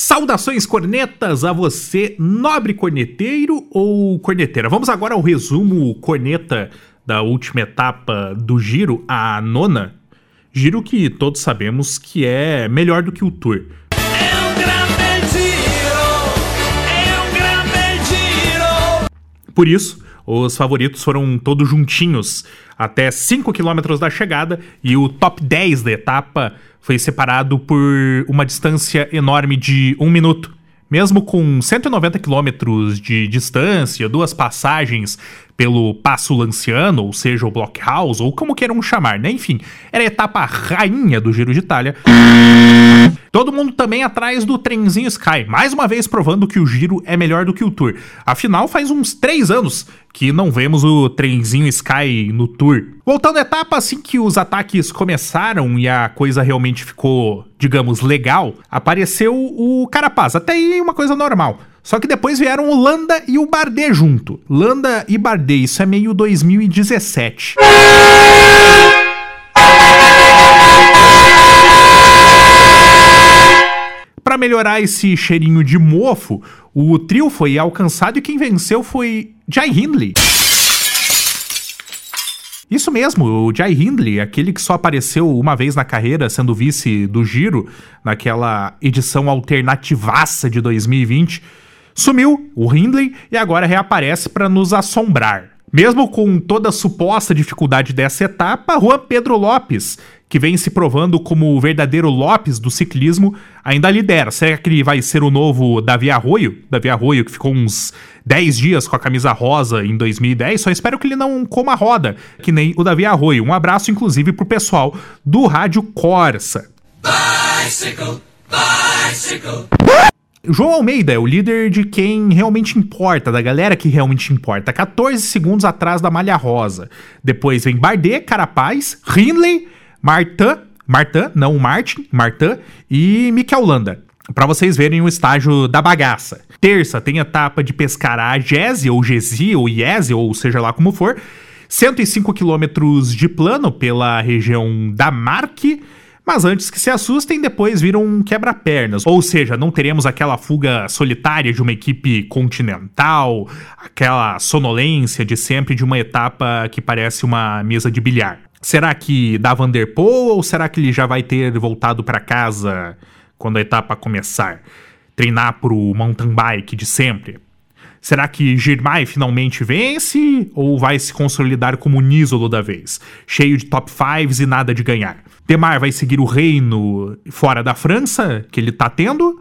Saudações cornetas a você, nobre corneteiro ou corneteira. Vamos agora ao resumo corneta da última etapa do giro, a nona. Giro que todos sabemos que é melhor do que o Tour. É um grande giro, é um grande giro. Por isso, os favoritos foram todos juntinhos até 5 km da chegada e o top 10 da etapa foi separado por uma distância enorme de um minuto. Mesmo com 190 quilômetros de distância, duas passagens pelo Passo Lanciano, ou seja, o Blockhouse, ou como queiram chamar, né? Enfim, era a etapa rainha do Giro de Itália. Todo mundo também atrás do trenzinho Sky, mais uma vez provando que o Giro é melhor do que o Tour. Afinal, faz uns três anos que não vemos o trenzinho Sky no Tour. Voltando à etapa, assim que os ataques começaram e a coisa realmente ficou, digamos, legal, apareceu o Carapaz. Até aí uma coisa normal. Só que depois vieram o Landa e o Bardet junto. Landa e Bardet, isso é meio 2017. Para melhorar esse cheirinho de mofo, o trio foi alcançado e quem venceu foi Jai Hindley. Isso mesmo, o Jai Hindley, aquele que só apareceu uma vez na carreira sendo vice do Giro, naquela edição alternativaça de 2020, sumiu o Hindley e agora reaparece para nos assombrar. Mesmo com toda a suposta dificuldade dessa etapa, Juan Pedro Lopes, que vem se provando como o verdadeiro Lopes do ciclismo, ainda lidera. Será que ele vai ser o novo Davi Arroio? Davi Arroio, que ficou uns 10 dias com a camisa rosa em 2010. Só espero que ele não coma roda, que nem o Davi Arroio. Um abraço, inclusive, pro pessoal do Rádio Corsa. Bicycle, bicycle. João Almeida é o líder de quem realmente importa, da galera que realmente importa. 14 segundos atrás da Malha Rosa. Depois vem Bardet, Carapaz, Rinley, Martin, Martin, não Martin, Martin e Mikel Landa. Para vocês verem o estágio da bagaça. Terça tem etapa de pescar a Gese, ou Gesi, ou Iese, ou seja lá como for. 105 quilômetros de plano pela região da Marque. Mas antes que se assustem, depois viram um quebra-pernas. Ou seja, não teremos aquela fuga solitária de uma equipe continental, aquela sonolência de sempre de uma etapa que parece uma mesa de bilhar. Será que dá Vanderpool ou será que ele já vai ter voltado para casa quando a etapa começar? Treinar pro mountain bike de sempre? Será que Girmay finalmente vence ou vai se consolidar como Nízolo da vez, cheio de top fives e nada de ganhar? Demar vai seguir o reino fora da França que ele tá tendo?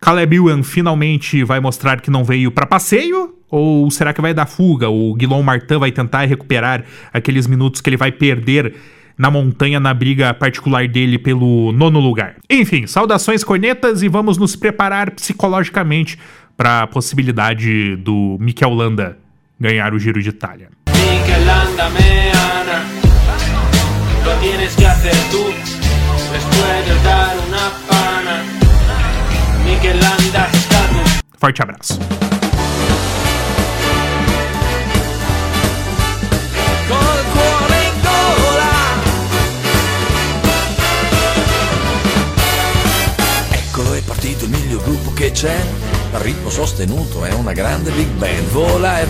Caleb Ewan finalmente vai mostrar que não veio para passeio? Ou será que vai dar fuga? O Guilherme Martin vai tentar recuperar aqueles minutos que ele vai perder na montanha na briga particular dele pelo nono lugar. Enfim, saudações cornetas e vamos nos preparar psicologicamente para a possibilidade do Mikel Landa ganhar o Giro de Itália. Que Forte abraço. Eccolo è partito il miglior gruppo che c'è ritmo sostenuto, è una grande big band, vola e